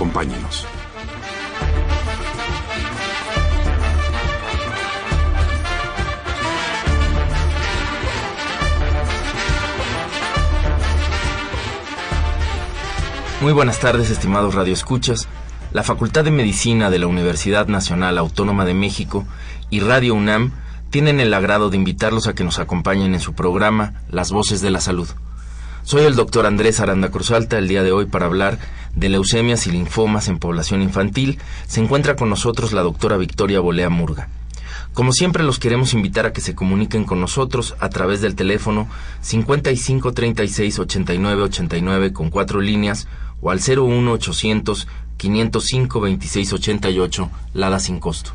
Acompáñenos. Muy buenas tardes, estimados radioescuchas. La Facultad de Medicina de la Universidad Nacional Autónoma de México y Radio UNAM tienen el agrado de invitarlos a que nos acompañen en su programa Las Voces de la Salud. Soy el doctor Andrés Aranda Cruzalta el día de hoy para hablar de leucemias y linfomas en población infantil. Se encuentra con nosotros la doctora Victoria Bolea Murga. Como siempre los queremos invitar a que se comuniquen con nosotros a través del teléfono 55 36 89 89 con cuatro líneas o al 01 800 505 26 88 Lada sin costo.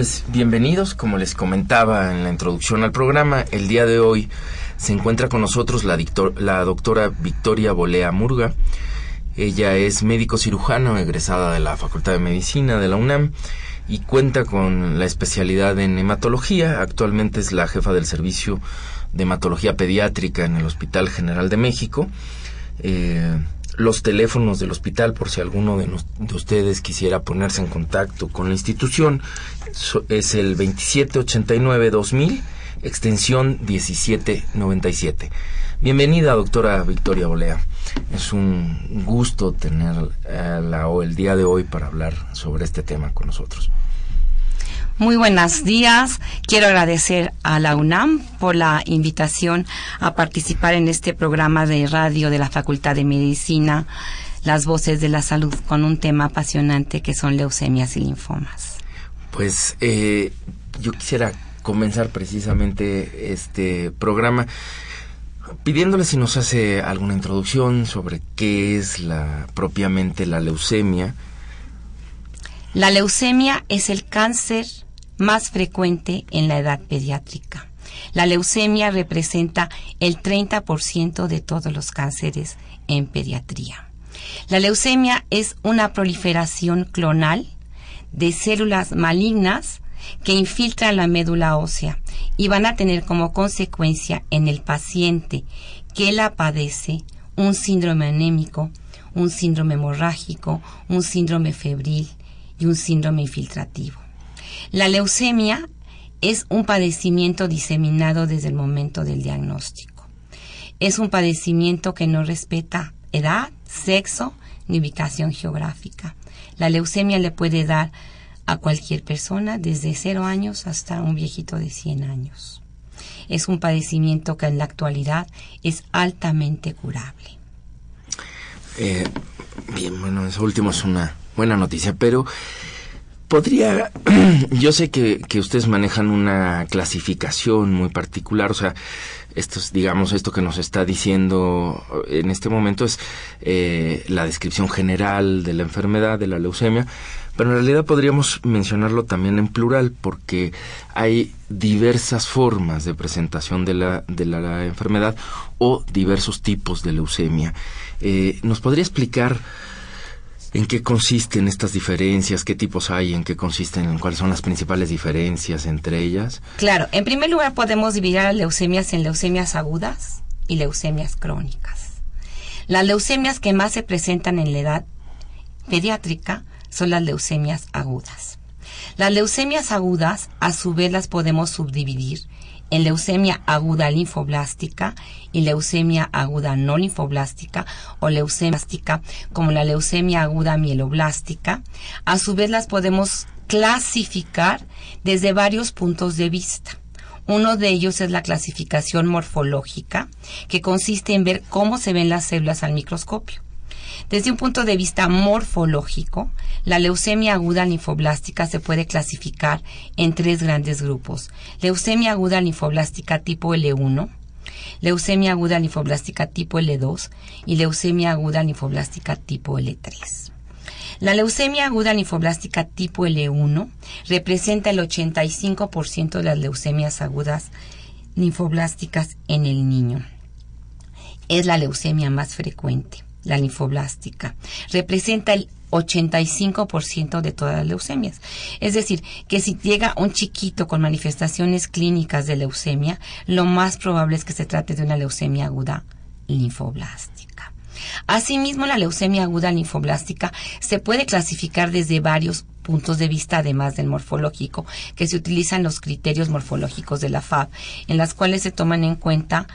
Pues bienvenidos, como les comentaba en la introducción al programa, el día de hoy se encuentra con nosotros la, la doctora Victoria Bolea Murga. Ella es médico cirujano egresada de la Facultad de Medicina de la UNAM y cuenta con la especialidad en hematología. Actualmente es la jefa del servicio de hematología pediátrica en el Hospital General de México. Eh, los teléfonos del hospital por si alguno de, ustedes quisiera ponerse en contacto con la institución. es el 2789-2000, extensión 1797. Bienvenida, doctora Victoria Bolea. Es un gusto tenerla el día de hoy para hablar sobre este tema con nosotros. Muy buenos días. Quiero agradecer a la UNAM por la invitación a participar en este programa de radio de la Facultad de Medicina, Las Voces de la Salud, con un tema apasionante que son leucemias y linfomas. Pues eh, yo quisiera comenzar precisamente este programa pidiéndole si nos hace alguna introducción sobre qué es la propiamente la leucemia. La leucemia es el cáncer más frecuente en la edad pediátrica. La leucemia representa el 30% de todos los cánceres en pediatría. La leucemia es una proliferación clonal de células malignas que infiltran la médula ósea y van a tener como consecuencia en el paciente que la padece un síndrome anémico, un síndrome hemorrágico, un síndrome febril y un síndrome infiltrativo. La leucemia es un padecimiento diseminado desde el momento del diagnóstico. Es un padecimiento que no respeta edad, sexo ni ubicación geográfica. La leucemia le puede dar a cualquier persona desde cero años hasta un viejito de 100 años. Es un padecimiento que en la actualidad es altamente curable. Eh, bien, bueno, eso último es una buena noticia, pero podría, yo sé que, que, ustedes manejan una clasificación muy particular, o sea, esto es, digamos, esto que nos está diciendo en este momento es eh, la descripción general de la enfermedad, de la leucemia, pero en realidad podríamos mencionarlo también en plural porque hay diversas formas de presentación de la, de la, enfermedad o diversos tipos de leucemia. Eh, ¿Nos podría explicar ¿En qué consisten estas diferencias? ¿Qué tipos hay? ¿En qué consisten? ¿Cuáles son las principales diferencias entre ellas? Claro, en primer lugar podemos dividir las leucemias en leucemias agudas y leucemias crónicas. Las leucemias que más se presentan en la edad pediátrica son las leucemias agudas. Las leucemias agudas, a su vez, las podemos subdividir en leucemia aguda linfoblástica y leucemia aguda no linfoblástica o leucemia como la leucemia aguda mieloblástica. A su vez las podemos clasificar desde varios puntos de vista. Uno de ellos es la clasificación morfológica, que consiste en ver cómo se ven las células al microscopio. Desde un punto de vista morfológico, la leucemia aguda linfoblástica se puede clasificar en tres grandes grupos. Leucemia aguda linfoblástica tipo L1, leucemia aguda linfoblástica tipo L2 y leucemia aguda linfoblástica tipo L3. La leucemia aguda linfoblástica tipo L1 representa el 85% de las leucemias agudas linfoblásticas en el niño. Es la leucemia más frecuente la linfoblástica. Representa el 85% de todas las leucemias. Es decir, que si llega un chiquito con manifestaciones clínicas de leucemia, lo más probable es que se trate de una leucemia aguda linfoblástica. Asimismo, la leucemia aguda linfoblástica se puede clasificar desde varios puntos de vista, además del morfológico, que se utilizan los criterios morfológicos de la FAB, en las cuales se toman en cuenta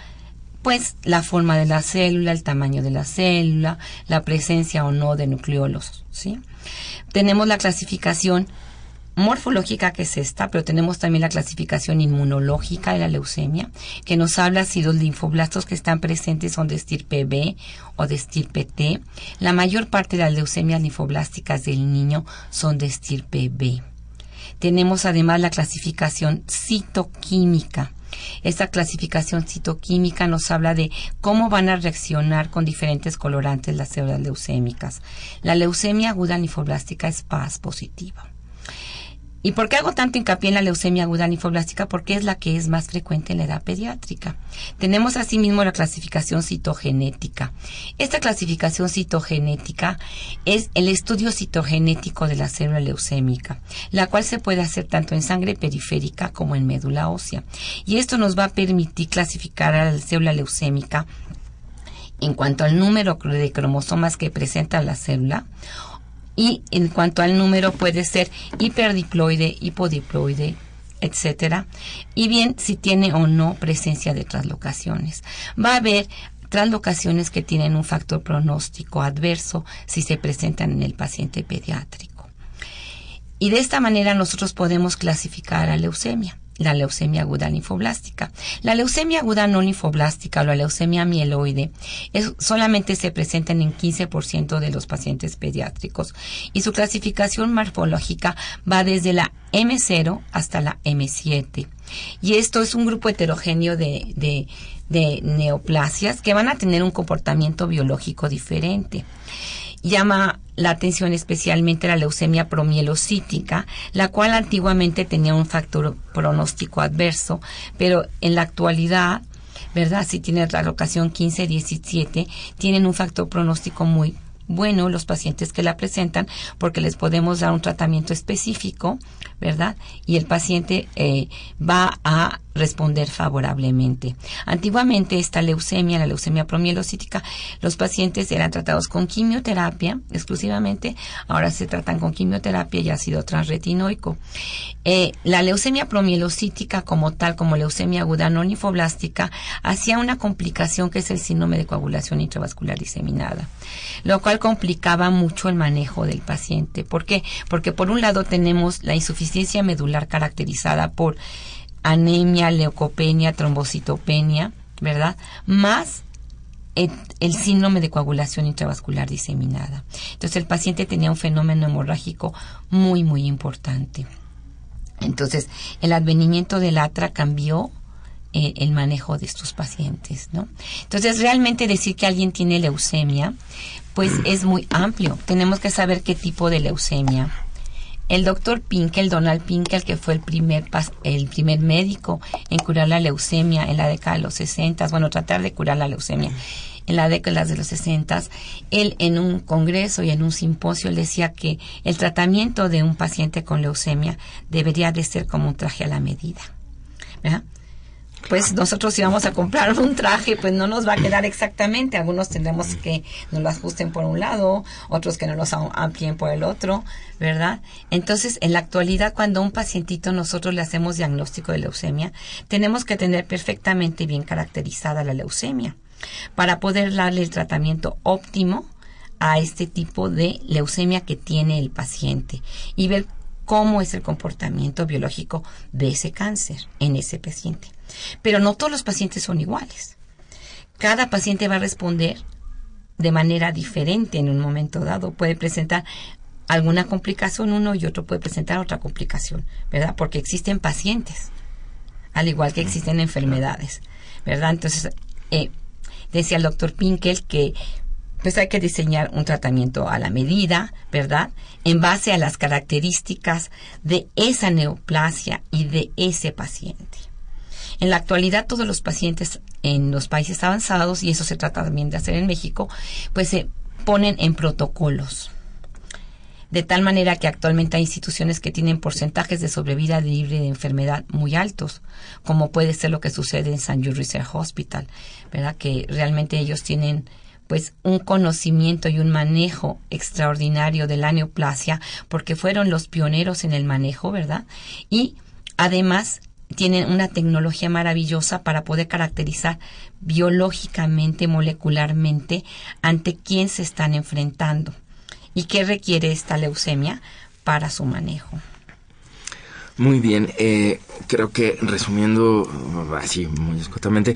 pues la forma de la célula, el tamaño de la célula, la presencia o no de nucleolos, ¿sí? Tenemos la clasificación morfológica que es esta, pero tenemos también la clasificación inmunológica de la leucemia, que nos habla si los linfoblastos que están presentes son de estirpe B o de estirpe T. La mayor parte de las leucemias linfoblásticas del niño son de estirpe B. Tenemos además la clasificación citoquímica, esta clasificación citoquímica nos habla de cómo van a reaccionar con diferentes colorantes las células leucémicas. La leucemia aguda linfoblástica es paz positiva. ¿Y por qué hago tanto hincapié en la leucemia aguda linfoblástica? Porque es la que es más frecuente en la edad pediátrica. Tenemos asimismo la clasificación citogenética. Esta clasificación citogenética es el estudio citogenético de la célula leucémica, la cual se puede hacer tanto en sangre periférica como en médula ósea. Y esto nos va a permitir clasificar a la célula leucémica en cuanto al número de cromosomas que presenta la célula y en cuanto al número puede ser hiperdiploide, hipodiploide, etcétera, y bien si tiene o no presencia de traslocaciones. Va a haber traslocaciones que tienen un factor pronóstico adverso si se presentan en el paciente pediátrico. Y de esta manera nosotros podemos clasificar a leucemia la leucemia aguda linfoblástica. La leucemia aguda no linfoblástica o la leucemia mieloide solamente se presentan en 15% de los pacientes pediátricos y su clasificación morfológica va desde la M0 hasta la M7. Y esto es un grupo heterogéneo de, de neoplasias que van a tener un comportamiento biológico diferente llama la atención especialmente la leucemia promielocítica, la cual antiguamente tenía un factor pronóstico adverso, pero en la actualidad, ¿verdad? Si tiene la locación 15-17, tienen un factor pronóstico muy bueno los pacientes que la presentan porque les podemos dar un tratamiento específico, ¿verdad? Y el paciente eh, va a responder favorablemente. Antiguamente esta leucemia, la leucemia promielocítica, los pacientes eran tratados con quimioterapia exclusivamente, ahora se tratan con quimioterapia y ácido transretinoico. Eh, la leucemia promielocítica como tal, como leucemia aguda no linfoblástica, hacía una complicación que es el síndrome de coagulación intravascular diseminada, lo cual complicaba mucho el manejo del paciente. ¿Por qué? Porque por un lado tenemos la insuficiencia medular caracterizada por anemia, leucopenia, trombocitopenia, ¿verdad? Más el, síndrome de coagulación intravascular diseminada. Entonces el paciente tenía un fenómeno hemorrágico muy, muy importante. Entonces el advenimiento del ATRA cambió eh, el manejo de estos pacientes, ¿no? Entonces realmente decir que alguien tiene leucemia, pues es muy amplio. Tenemos que saber qué tipo de leucemia el doctor Pinkel, Donald Pinkel, que fue el primer, el primer médico en curar la leucemia en la década de los 60, bueno, tratar de curar la leucemia en la década de los 60, él en un congreso y en un simposio decía que el tratamiento de un paciente con leucemia debería de ser como un traje a la medida. ¿verdad? Pues nosotros si vamos a comprar un traje, pues no nos va a quedar exactamente. Algunos tendremos que nos lo ajusten por un lado, otros que no nos amplíen por el otro, ¿verdad? Entonces, en la actualidad, cuando a un pacientito nosotros le hacemos diagnóstico de leucemia, tenemos que tener perfectamente bien caracterizada la leucemia para poder darle el tratamiento óptimo a este tipo de leucemia que tiene el paciente y ver cómo es el comportamiento biológico de ese cáncer en ese paciente. Pero no todos los pacientes son iguales. Cada paciente va a responder de manera diferente en un momento dado. Puede presentar alguna complicación uno y otro puede presentar otra complicación, ¿verdad? Porque existen pacientes, al igual que existen enfermedades, ¿verdad? Entonces, eh, decía el doctor Pinkel que pues hay que diseñar un tratamiento a la medida, ¿verdad? En base a las características de esa neoplasia y de ese paciente. En la actualidad todos los pacientes en los países avanzados, y eso se trata también de hacer en México, pues se ponen en protocolos. De tal manera que actualmente hay instituciones que tienen porcentajes de sobrevida libre de enfermedad muy altos, como puede ser lo que sucede en San Jude Hospital, ¿verdad? Que realmente ellos tienen pues un conocimiento y un manejo extraordinario de la neoplasia porque fueron los pioneros en el manejo, ¿verdad? Y además tienen una tecnología maravillosa para poder caracterizar biológicamente, molecularmente, ante quién se están enfrentando y qué requiere esta leucemia para su manejo. Muy bien, eh, creo que resumiendo así muy escuetamente,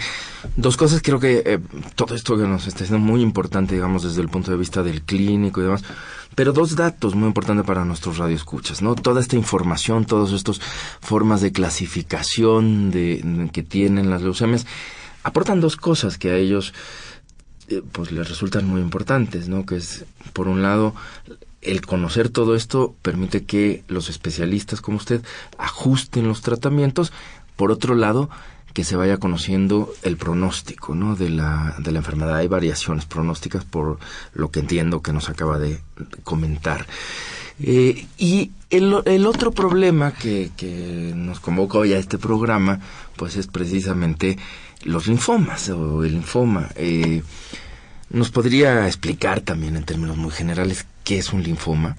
dos cosas, creo que eh, todo esto que nos está siendo muy importante, digamos, desde el punto de vista del clínico y demás, pero dos datos muy importantes para nuestros radioescuchas, ¿no? Toda esta información, todas estas formas de clasificación de, que tienen las leucemias, aportan dos cosas que a ellos eh, pues les resultan muy importantes, ¿no? Que es, por un lado, el conocer todo esto permite que los especialistas como usted ajusten los tratamientos. Por otro lado, que se vaya conociendo el pronóstico ¿no? de, la, de la enfermedad. Hay variaciones pronósticas por lo que entiendo que nos acaba de comentar. Eh, y el, el, otro problema que, que nos convoca hoy a este programa, pues es precisamente los linfomas o el linfoma. Eh, ¿Nos podría explicar también en términos muy generales qué es un linfoma?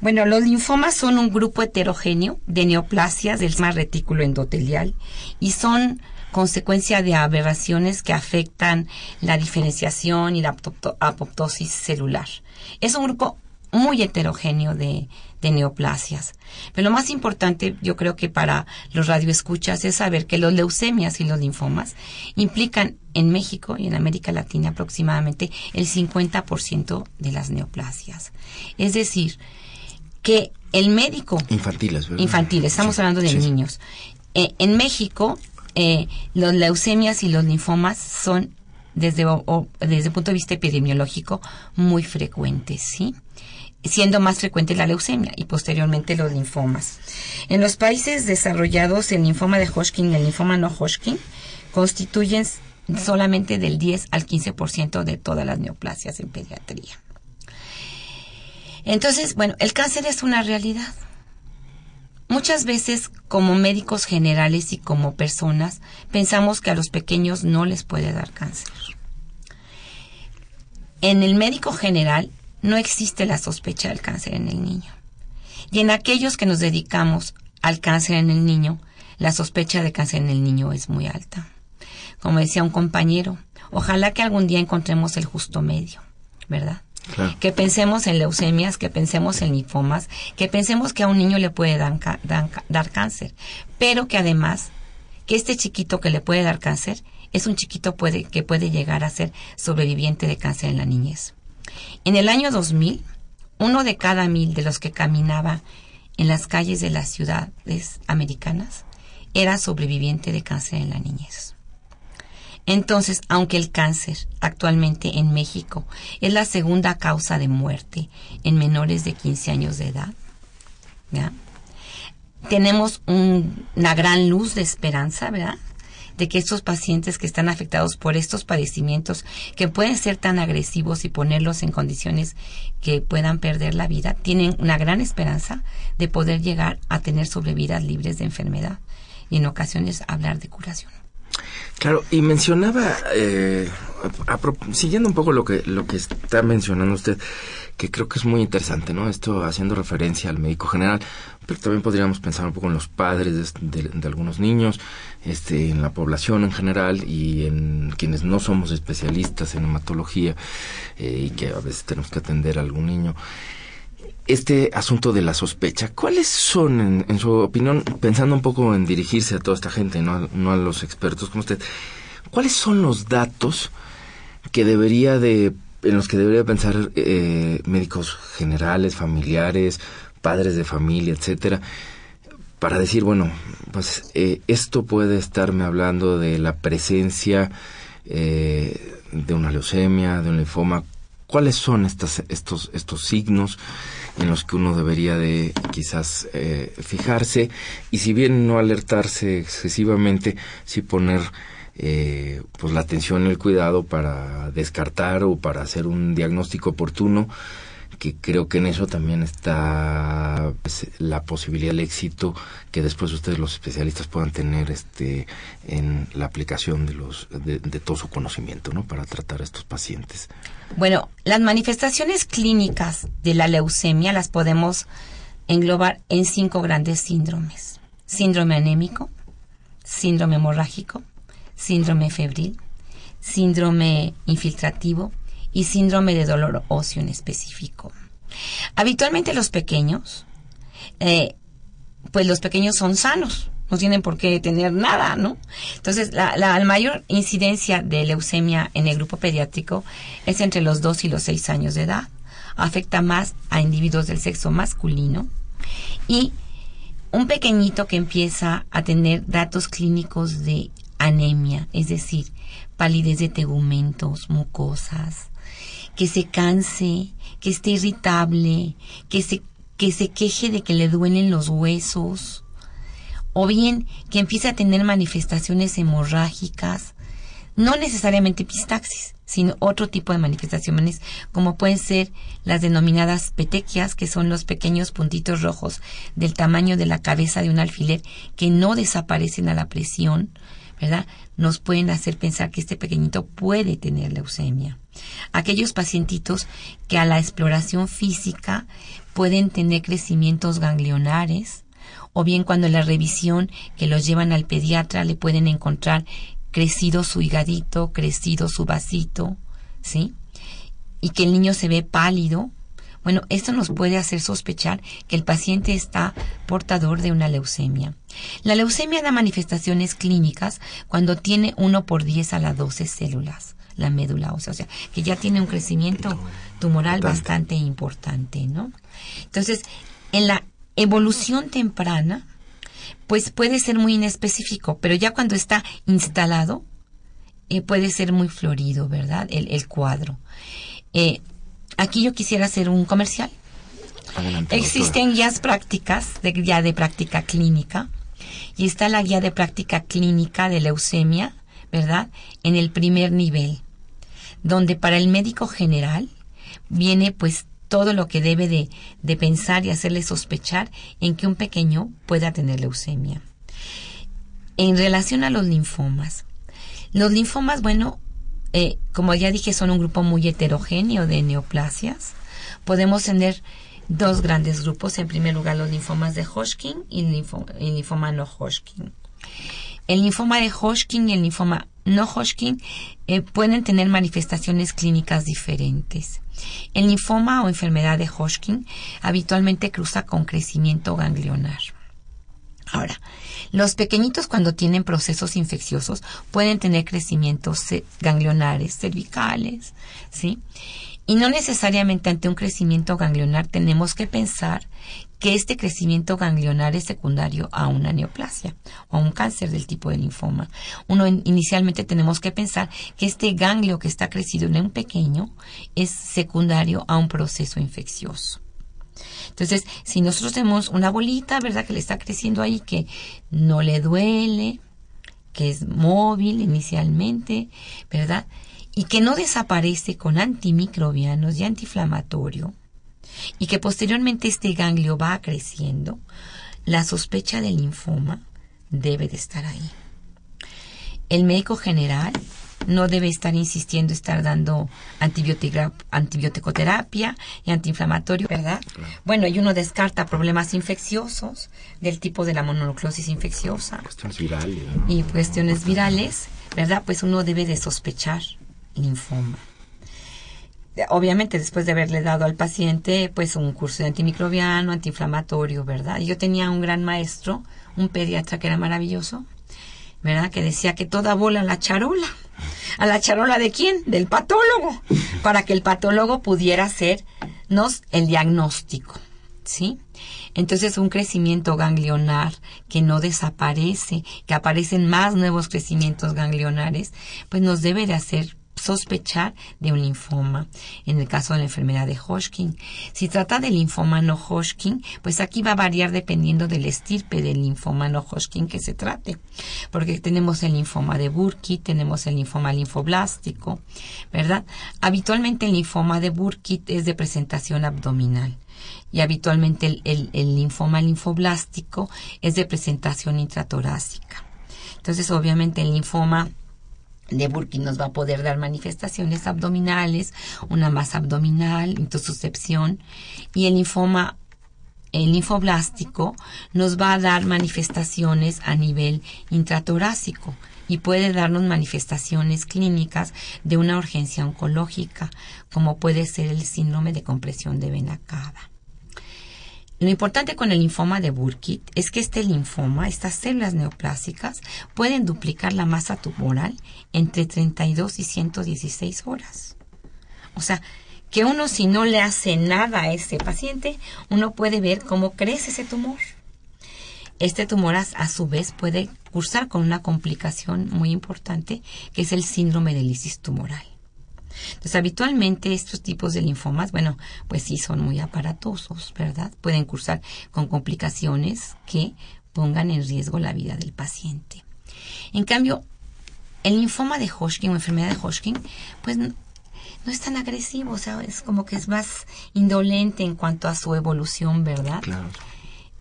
Bueno, los linfomas son un grupo heterogéneo de neoplasias del más retículo endotelial y son consecuencia de aberraciones que afectan la diferenciación y la apoptosis celular. Es un grupo muy heterogéneo de, de, neoplasias. Pero lo más importante, yo creo que para los radioescuchas, es saber que los leucemias y los linfomas implican en México y en América Latina aproximadamente el 50% de las neoplasias. Es decir, que el médico... Infantiles, ¿verdad? Infantiles, estamos hablando de niños. Eh, en México, eh, los leucemias y los linfomas son, desde, desde el punto de vista epidemiológico, muy frecuentes, ¿sí? Siendo más frecuente la leucemia y posteriormente los linfomas. En los países desarrollados, el linfoma de Hodgkin y el linfoma no Hodgkin constituyen solamente del 10 al 15% de todas las neoplasias en pediatría. Entonces, bueno, el cáncer es una realidad. Muchas veces, como médicos generales y como personas, pensamos que a los pequeños no les puede dar cáncer. En el médico general no existe la sospecha del cáncer en el niño. Y en aquellos que nos dedicamos al cáncer en el niño, la sospecha de cáncer en el niño es muy alta. Como decía un compañero, ojalá que algún día encontremos el justo medio, ¿verdad? Que pensemos en leucemias, que pensemos en linfomas, que pensemos que a un niño le puede dar, dar, cáncer, pero que además, que este chiquito que le puede dar cáncer es un chiquito puede, que puede llegar a ser sobreviviente de cáncer en la niñez. En el año 2000, uno de cada mil de los que caminaba en las calles de las ciudades americanas era sobreviviente de cáncer en la niñez. Entonces, aunque el cáncer actualmente en México es la segunda causa de muerte en menores de 15 años de edad, tenemos una gran luz de esperanza, ¿verdad? De que estos pacientes que están afectados por estos padecimientos, que pueden ser tan agresivos y ponerlos en condiciones que puedan perder la vida, tienen una gran esperanza de poder llegar a tener sobrevidas libres de enfermedad y en ocasiones hablar de curación. Claro, y mencionaba, eh, siguiendo un poco lo que, lo que está mencionando usted, que creo que es muy interesante, ¿no? Esto haciendo referencia al médico general, pero también podríamos pensar un poco en los padres de, algunos niños, este, en la población en general y en quienes no somos especialistas en hematología eh, y que a veces tenemos que atender a algún niño este asunto de la sospecha, ¿cuáles son, en, su opinión, pensando un poco en dirigirse a toda esta gente, no, no a los expertos como usted, cuáles son los datos que debería de, en los que debería pensar eh, médicos generales, familiares, padres de familia, etcétera, para decir, bueno, pues eh, esto puede estarme hablando de la presencia eh, de una leucemia, de un linfoma. ¿Cuáles son estas, estos, estos signos? en los que uno debería de quizás eh, fijarse y si bien no alertarse excesivamente, sí poner eh, pues la atención y el cuidado para descartar o para hacer un diagnóstico oportuno que creo que en eso también está pues, la posibilidad del éxito que después ustedes los especialistas puedan tener este en la aplicación de los de, todo su conocimiento no para tratar a estos pacientes. Bueno las manifestaciones clínicas de la leucemia las podemos englobar en cinco grandes síndromes. Síndrome anémico síndrome hemorrágico síndrome febril síndrome infiltrativo y síndrome de dolor óseo en específico. Habitualmente los pequeños, eh, pues los pequeños son sanos, no tienen por qué tener nada, ¿no? Entonces, la, la, mayor incidencia de leucemia en el grupo pediátrico es entre los 2 y los 6 años de edad. Afecta más a individuos del sexo masculino y un pequeñito que empieza a tener datos clínicos de anemia, es decir, palidez de tegumentos, mucosas, que se canse, que esté irritable, que se, que se queje de que le duelen los huesos, o bien que empiece a tener manifestaciones hemorrágicas, no necesariamente epistaxis, sino otro tipo de manifestaciones, como pueden ser las denominadas petequias, que son los pequeños puntitos rojos del tamaño de la cabeza de un alfiler que no desaparecen a la presión, Nos pueden hacer pensar que este pequeñito puede tener leucemia. Aquellos pacientitos que a la exploración física pueden tener crecimientos ganglionares, o bien cuando la revisión que los llevan al pediatra le pueden encontrar crecido su higadito, crecido su vasito, ¿sí? Y que el niño se ve pálido, bueno, esto nos puede hacer sospechar que el paciente está portador de una leucemia. La leucemia da manifestaciones clínicas cuando tiene 1 por 10 a las 12 células, la médula ósea, o sea, que ya tiene un crecimiento tumoral bastante importante, ¿no? Entonces, en la evolución temprana, pues puede ser muy inespecífico, pero ya cuando está instalado, eh, puede ser muy florido, ¿verdad? El, cuadro. Eh, aquí yo quisiera hacer un comercial. Existen guías prácticas, de, guía de práctica clínica, y está la guía de práctica clínica de leucemia, ¿verdad? En el primer nivel, donde para el médico general viene pues todo lo que debe de, de pensar y hacerle sospechar en que un pequeño pueda tener leucemia. En relación a los linfomas, los linfomas, bueno, eh, como ya dije, son un grupo muy heterogéneo de neoplasias. Podemos tener dos grandes grupos. En primer lugar, los linfomas de Hodgkin y el, linfoma, no Hodgkin. El linfoma de Hodgkin y el linfoma no Hodgkin eh, pueden tener manifestaciones clínicas diferentes. El linfoma o enfermedad de Hodgkin habitualmente cruza con crecimiento ganglionar. Ahora, los pequeñitos cuando tienen procesos infecciosos pueden tener crecimientos ganglionares, cervicales, ¿sí? Y no necesariamente ante un crecimiento ganglionar tenemos que pensar que este crecimiento ganglionar es secundario a una neoplasia o a un cáncer del tipo de linfoma. Uno inicialmente tenemos que pensar que este ganglio que está crecido en un pequeño es secundario a un proceso infeccioso. Entonces, si nosotros tenemos una bolita, ¿verdad? Que le está creciendo ahí, que no le duele, que es móvil inicialmente, ¿verdad? Y que no desaparece con antimicrobianos y antiinflamatorio, y que posteriormente este ganglio va creciendo, la sospecha del linfoma debe de estar ahí. El médico general no debe estar insistiendo, estar dando antibioticoterapia y antiinflamatorio, ¿verdad? Bueno, y uno descarta problemas infecciosos del tipo de la mononucleosis infecciosa. Cuestiones virales. Y cuestiones virales, ¿verdad? Pues uno debe de sospechar linfoma obviamente después de haberle dado al paciente pues un curso de antimicrobiano, antiinflamatorio, ¿verdad? Yo tenía un gran maestro, un pediatra que era maravilloso, ¿verdad? Que decía que toda bola la charola. ¿A la charola de quién? Del patólogo. Para que el patólogo pudiera hacernos el diagnóstico, ¿sí? Entonces un crecimiento ganglionar que no desaparece, que aparecen más nuevos crecimientos ganglionares, pues nos debe de hacer sospechar de un linfoma. En el caso de la enfermedad de Hodgkin, si trata de linfoma no Hodgkin, pues aquí va a variar dependiendo del estirpe del linfoma no Hodgkin que se trate, porque tenemos el linfoma de Burkitt, tenemos el linfoma linfoblástico, ¿verdad? Habitualmente el linfoma de Burkitt es de presentación abdominal y habitualmente el, el, el linfoma linfoblástico es de presentación intratorácica. Entonces, obviamente el linfoma de Burkitt nos va a poder dar manifestaciones abdominales, una masa abdominal, intususcepción, y el linfoma el linfoblástico nos va a dar manifestaciones a nivel intratorácico y puede darnos manifestaciones clínicas de una urgencia oncológica, como puede ser el síndrome de compresión de vena cava. Lo importante con el linfoma de Burkitt es que este linfoma, estas células neoplásicas, pueden duplicar la masa tumoral entre 32 y 116 horas. O sea, que uno si no le hace nada a ese paciente, uno puede ver cómo crece ese tumor. Este tumor a, su vez puede cursar con una complicación muy importante que es el síndrome de lisis tumoral. Entonces, habitualmente estos tipos de linfomas, bueno, pues sí son muy aparatosos, ¿verdad? Pueden cursar con complicaciones que pongan en riesgo la vida del paciente. En cambio, el linfoma de Hodgkin o enfermedad de Hodgkin, pues no, es tan agresivo, o sea, es como que es más indolente en cuanto a su evolución, ¿verdad? Claro.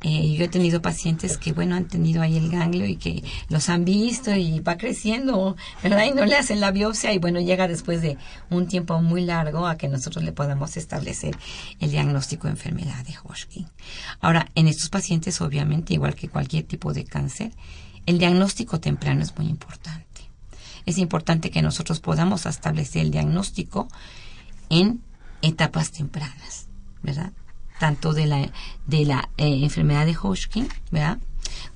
Eh, yo he tenido pacientes que, bueno, han tenido ahí el ganglio y que los han visto y va creciendo, ¿verdad? Y no le hacen la biopsia y, bueno, llega después de un tiempo muy largo a que nosotros le podamos establecer el diagnóstico de enfermedad de Hodgkin. Ahora, en estos pacientes, obviamente, igual que cualquier tipo de cáncer, el diagnóstico temprano es muy importante. Es importante que nosotros podamos establecer el diagnóstico en etapas tempranas, ¿verdad? Tanto de la, de la eh, enfermedad de Hodgkin, ¿verdad?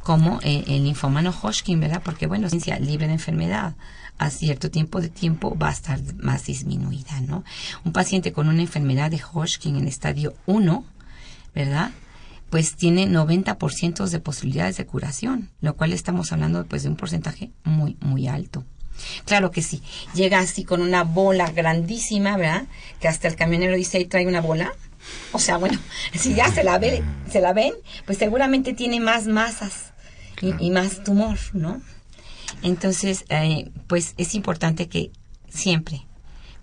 Como eh, el linfoma no Hodgkin, ¿verdad? Porque, bueno, ciencia libre de enfermedad a cierto tiempo de tiempo va a estar más disminuida, ¿no? Un paciente con una enfermedad de Hodgkin en estadio 1, ¿verdad? Pues tiene 90% de posibilidades de curación, lo cual estamos hablando pues de un porcentaje muy, muy alto. Claro que sí. Llega así con una bola grandísima, ¿verdad? Que hasta el camionero dice, ahí trae una bola. O sea, bueno, si ya se la, ve, se la ven, pues seguramente tiene más masas y, más tumor, ¿no? Entonces, eh, pues es importante que siempre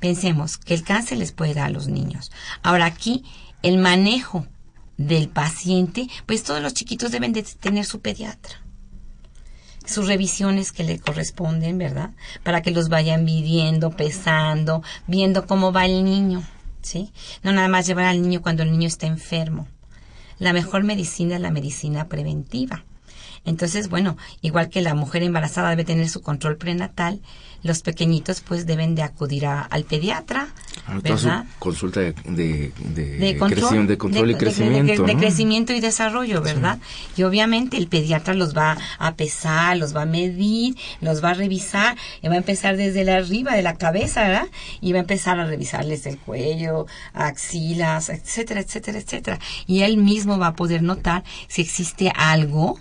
pensemos que el cáncer les puede dar a los niños. Ahora aquí, el manejo del paciente, pues todos los chiquitos deben de tener su pediatra. Sus revisiones que le corresponden, ¿verdad? Para que los vayan midiendo, pesando, viendo cómo va el niño. ¿Sí? No nada más llevar al niño cuando el niño está enfermo. La mejor medicina es la medicina preventiva. Entonces, bueno, igual que la mujer embarazada debe tener su control prenatal, los pequeñitos pues deben de acudir al pediatra, ¿verdad? consulta de, de, control, de control y crecimiento. De, crecimiento y desarrollo, ¿verdad? Y obviamente el pediatra los va a pesar, los va a medir, los va a revisar, y va a empezar desde la arriba de la cabeza, ¿verdad? Y va a empezar a revisarles el cuello, axilas, etcétera, etcétera, etcétera. Y él mismo va a poder notar si existe algo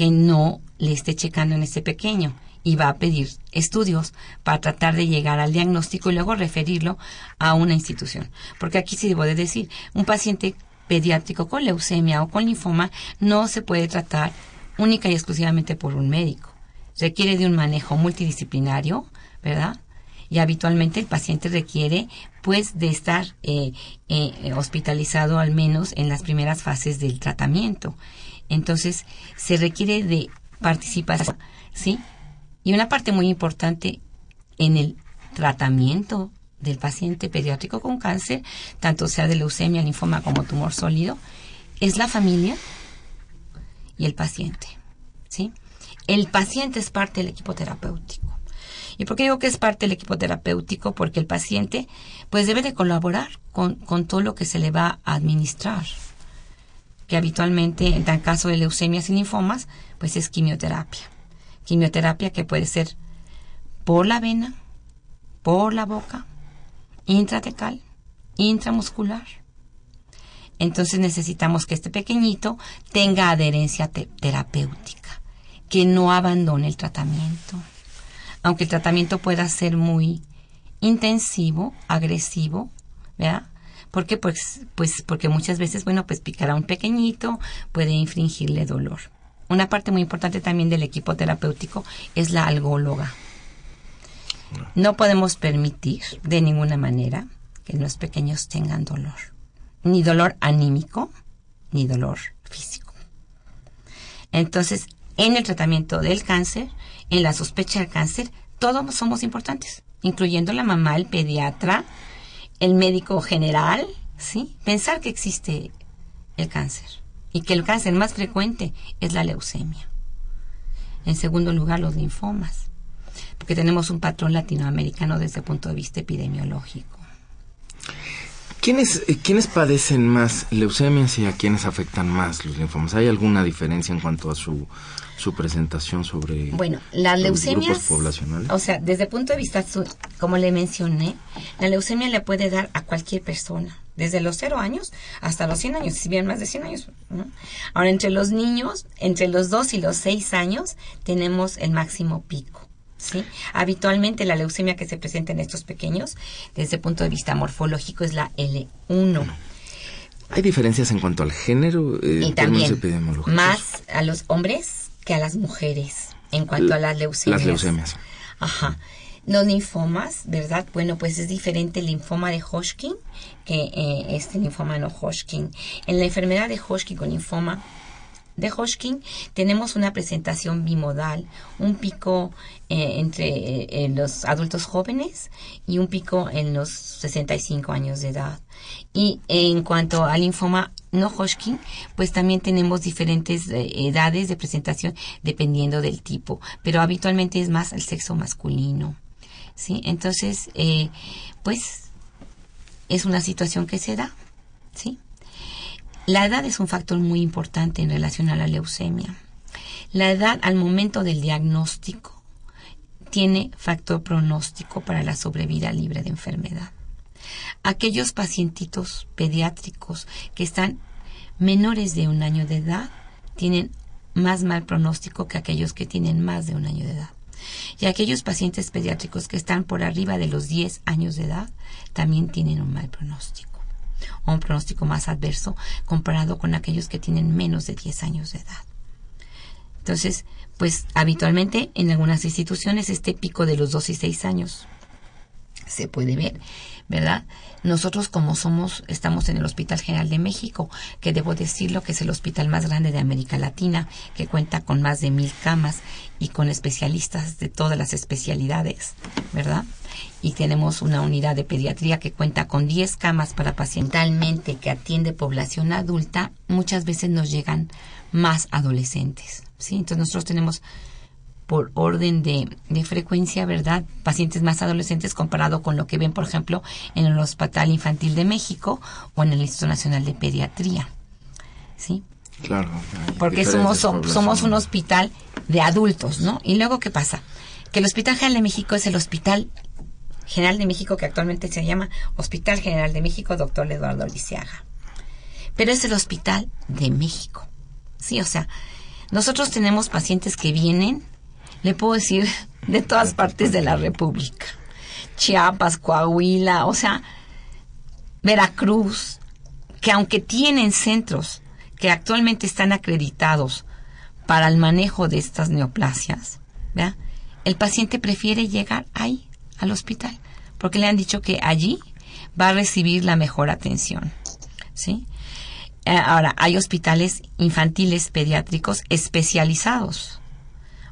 que no le esté checando en este pequeño y va a pedir estudios para tratar de llegar al diagnóstico y luego referirlo a una institución. Porque aquí sí debo de decir, un paciente pediátrico con leucemia o con linfoma no se puede tratar única y exclusivamente por un médico. requiere de un manejo multidisciplinario, ¿verdad? Y habitualmente el paciente requiere, pues, de estar eh, eh, hospitalizado al menos en las primeras fases del tratamiento. Entonces, se requiere de participación, ¿sí? Y una parte muy importante en el tratamiento del paciente pediátrico con cáncer, tanto sea de leucemia, linfoma como tumor sólido, es la familia y el paciente. ¿sí? El paciente es parte del equipo terapéutico. ¿Y por qué digo que es parte del equipo terapéutico? Porque el paciente pues debe de colaborar con, con todo lo que se le va a administrar. Que habitualmente, en el caso de leucemias y linfomas, pues es quimioterapia. Quimioterapia que puede ser por la vena, por la boca, intratecal, intramuscular. Entonces necesitamos que este pequeñito tenga adherencia terapéutica, que no abandone el tratamiento. Aunque el tratamiento pueda ser muy intensivo, agresivo, ¿verdad? Porque pues, pues porque muchas veces, bueno, pues picar a un pequeñito puede infringirle dolor. Una parte muy importante también del equipo terapéutico es la algóloga. No podemos permitir de ninguna manera que los pequeños tengan dolor, ni dolor anímico, ni dolor físico. Entonces, en el tratamiento del cáncer, en la sospecha del cáncer, todos somos importantes, incluyendo la mamá, el pediatra, el médico general, ¿sí? Pensar que existe el cáncer y que el cáncer más frecuente es la leucemia. En segundo lugar, los linfomas porque tenemos un patrón latinoamericano desde el punto de vista epidemiológico. ¿Quiénes, eh, ¿Quiénes padecen más leucemias y a quiénes afectan más los linfomas? ¿Hay alguna diferencia en cuanto a su, su presentación sobre bueno, las leucemias, grupos poblacionales? O sea, desde el punto de vista, como le mencioné, la leucemia le puede dar a cualquier persona, desde los 0 años hasta los 100 años, si bien más de 100 años. Ahora, entre los niños, entre los 2 y los 6 años, tenemos el máximo pico. ¿sí? Habitualmente la leucemia que se presenta en estos pequeños, desde el punto de vista morfológico, es la L1. ¿Hay diferencias en cuanto al género? Eh, y también más a los hombres que a las mujeres en cuanto a las leucemias. Las leucemias. Ajá. Los linfomas, ¿verdad? Bueno, pues es diferente el linfoma de Hodgkin que eh, este linfoma no Hodgkin. En la enfermedad de Hodgkin con linfoma de Hodgkin tenemos una presentación bimodal, un pico eh, entre eh, los adultos jóvenes y un pico en los 65 años de edad. Y en cuanto al linfoma no Hodgkin, pues también tenemos diferentes eh, edades de presentación dependiendo del tipo, pero habitualmente es más el sexo masculino. ¿Sí? Entonces, pues es una situación que se da, ¿sí? La edad es un factor muy importante en relación a la leucemia. La edad al momento del diagnóstico tiene factor pronóstico para la sobrevida libre de enfermedad. Aquellos pacientitos pediátricos que están menores de un año de edad tienen más mal pronóstico que aquellos que tienen más de un año de edad. Y aquellos pacientes pediátricos que están por arriba de los 10 años de edad también tienen un mal pronóstico o un pronóstico más adverso comparado con aquellos que tienen menos de 10 años de edad. Entonces, pues habitualmente en algunas instituciones este pico de los 2 y 6 años se puede ver, ¿verdad? Nosotros como somos, estamos en el Hospital General de México, que debo decirlo que es el hospital más grande de América Latina, que cuenta con más de mil camas y con especialistas de todas las especialidades, ¿verdad? y tenemos una unidad de pediatría que cuenta con 10 camas para pacientes que atiende población adulta, muchas veces nos llegan más adolescentes, ¿sí? Entonces nosotros tenemos por orden de, de, frecuencia, ¿verdad? Pacientes más adolescentes comparado con lo que ven, por ejemplo, en el Hospital Infantil de México o en el Instituto Nacional de Pediatría. ¿Sí? Claro. Porque somos, somos un hospital de adultos, ¿no? Y luego, ¿qué pasa? Que el Hospital General de México es el hospital General de México, que actualmente se llama Hospital General de México, doctor Eduardo Lisiaga. Pero es el Hospital de México. Sí, o sea, nosotros tenemos pacientes que vienen, le puedo decir, de todas partes de la República. Chiapas, Coahuila, o sea, Veracruz, que aunque tienen centros que actualmente están acreditados para el manejo de estas neoplasias, el paciente prefiere llegar ahí, al hospital, porque le han dicho que allí va a recibir la mejor atención. ¿sí? Eh, ahora, hay hospitales infantiles pediátricos especializados.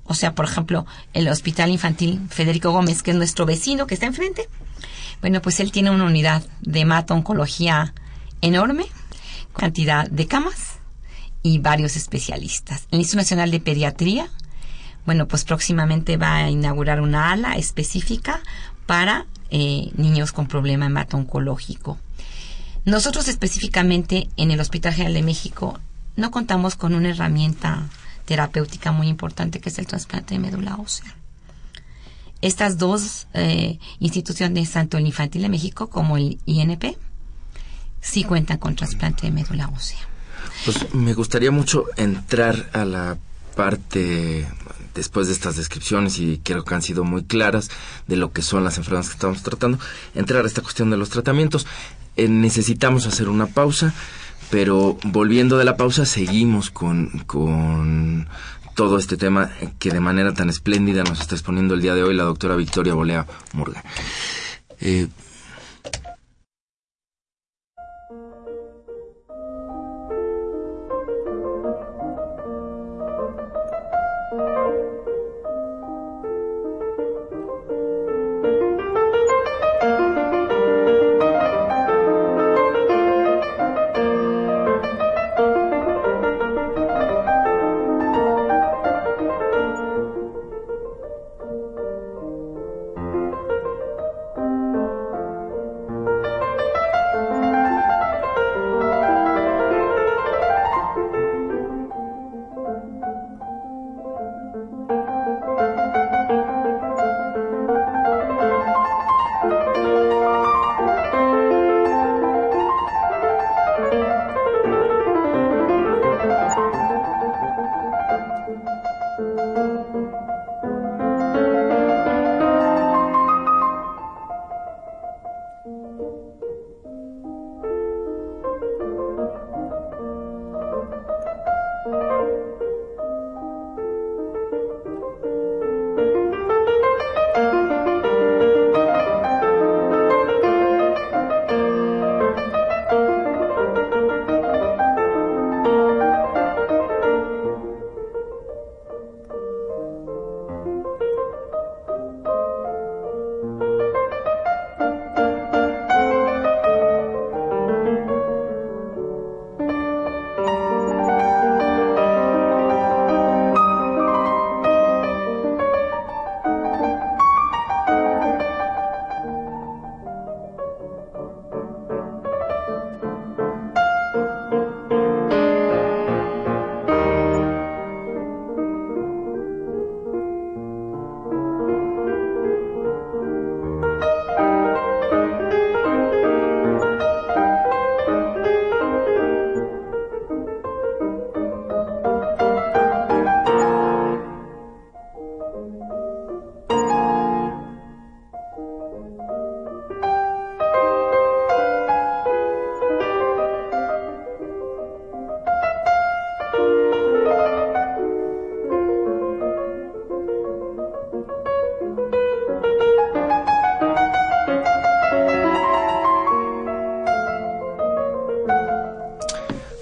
O sea, por ejemplo, el Hospital Infantil Federico Gómez, que es nuestro vecino que está enfrente. Bueno, pues él tiene una unidad de oncología enorme, cantidad de camas y varios especialistas. El Instituto Nacional de Pediatría, bueno, pues próximamente va a inaugurar una ala específica para eh, niños con problema hemato-oncológico. Nosotros específicamente en el Hospital General de México no contamos con una herramienta terapéutica muy importante que es el trasplante de médula ósea. Estas dos eh, instituciones, tanto el Infantil de México como el INP, sí cuentan con trasplante de médula ósea. Pues me gustaría mucho entrar a la parte después de estas descripciones y creo que han sido muy claras de lo que son las enfermedades que estamos tratando, entrar a esta cuestión de los tratamientos. Eh, necesitamos hacer una pausa, pero volviendo de la pausa seguimos con, con todo este tema que de manera tan espléndida nos está exponiendo el día de hoy la doctora Victoria Bolea Murga. Eh,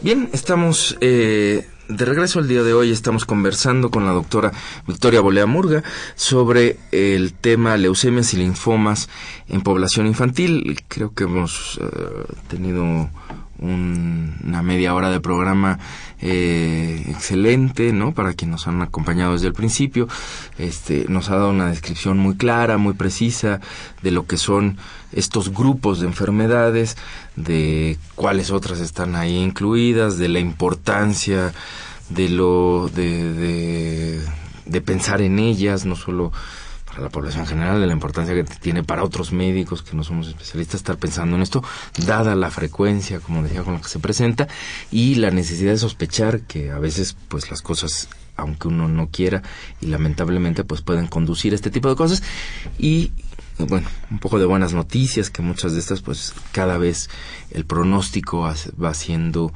Bien, estamos eh, de regreso al día de hoy. Estamos conversando con la doctora Victoria Bolea Murga sobre el tema leucemias y linfomas en población infantil. Creo que hemos eh, tenido una media hora de programa eh, excelente, ¿no? Para quienes nos han acompañado desde el principio, este, nos ha dado una descripción muy clara, muy precisa de lo que son estos grupos de enfermedades, de cuáles otras están ahí incluidas, de la importancia de lo de, de pensar en ellas, no solo para la población general, de la importancia que tiene para otros médicos que no somos especialistas estar pensando en esto, dada la frecuencia, como decía, con la que se presenta, y la necesidad de sospechar que a veces pues las cosas aunque uno no quiera y lamentablemente pues pueden conducir a este tipo de cosas y bueno, un poco de buenas noticias que muchas de estas pues cada vez el pronóstico va siendo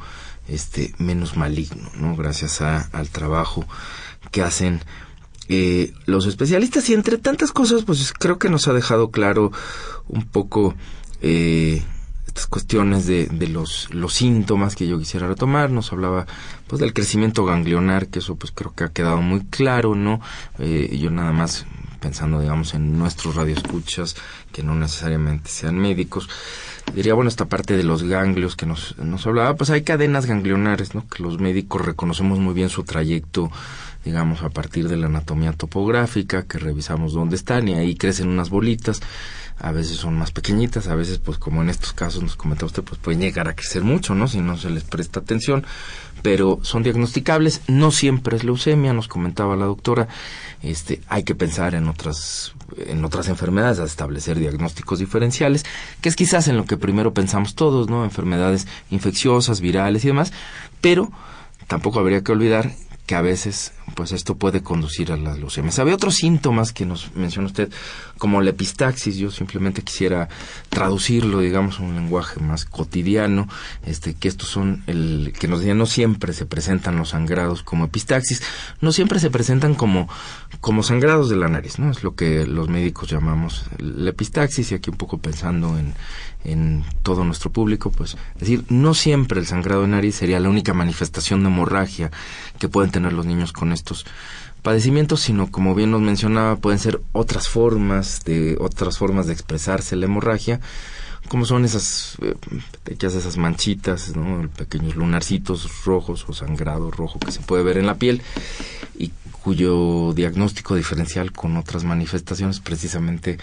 este menos maligno, ¿no? Gracias a, al trabajo que hacen eh, los especialistas y entre tantas cosas, pues creo que nos ha dejado claro un poco eh, estas cuestiones de, de los, los síntomas que yo quisiera retomar. Nos hablaba pues del crecimiento ganglionar, que eso pues creo que ha quedado muy claro, ¿no? Eh, yo nada más pensando, digamos, en nuestros radioescuchas, que no necesariamente sean médicos, diría, bueno, esta parte de los ganglios que nos, nos hablaba, pues hay cadenas ganglionares, ¿no? Que los médicos reconocemos muy bien su trayecto, digamos, a partir de la anatomía topográfica, que revisamos dónde están y ahí crecen unas bolitas a veces son más pequeñitas, a veces pues como en estos casos nos comentaba usted, pues pueden llegar a crecer mucho, ¿no? Si no se les presta atención, pero son diagnosticables, no siempre es leucemia, nos comentaba la doctora, este, hay que pensar en otras, en otras enfermedades, a establecer diagnósticos diferenciales, que es quizás en lo que primero pensamos todos, ¿no? Enfermedades infecciosas, virales y demás, pero tampoco habría que olvidar que a veces pues esto puede conducir a las leucemias. Había otros síntomas que nos menciona usted, como la epistaxis, yo simplemente quisiera traducirlo, digamos, a un lenguaje más cotidiano, este, que estos son el, que nos decían, no siempre se presentan los sangrados como epistaxis, no siempre se presentan como, como sangrados de la nariz, ¿no? Es lo que los médicos llamamos la epistaxis, y aquí un poco pensando en, en todo nuestro público, pues, es decir, no siempre el sangrado de nariz sería la única manifestación de hemorragia que pueden tener los niños con estos padecimientos, sino como bien nos mencionaba, pueden ser otras formas de otras formas de expresarse la hemorragia, como son esas eh, esas manchitas, ¿no? pequeños lunarcitos rojos o sangrado rojo que se puede ver en la piel y cuyo diagnóstico diferencial con otras manifestaciones precisamente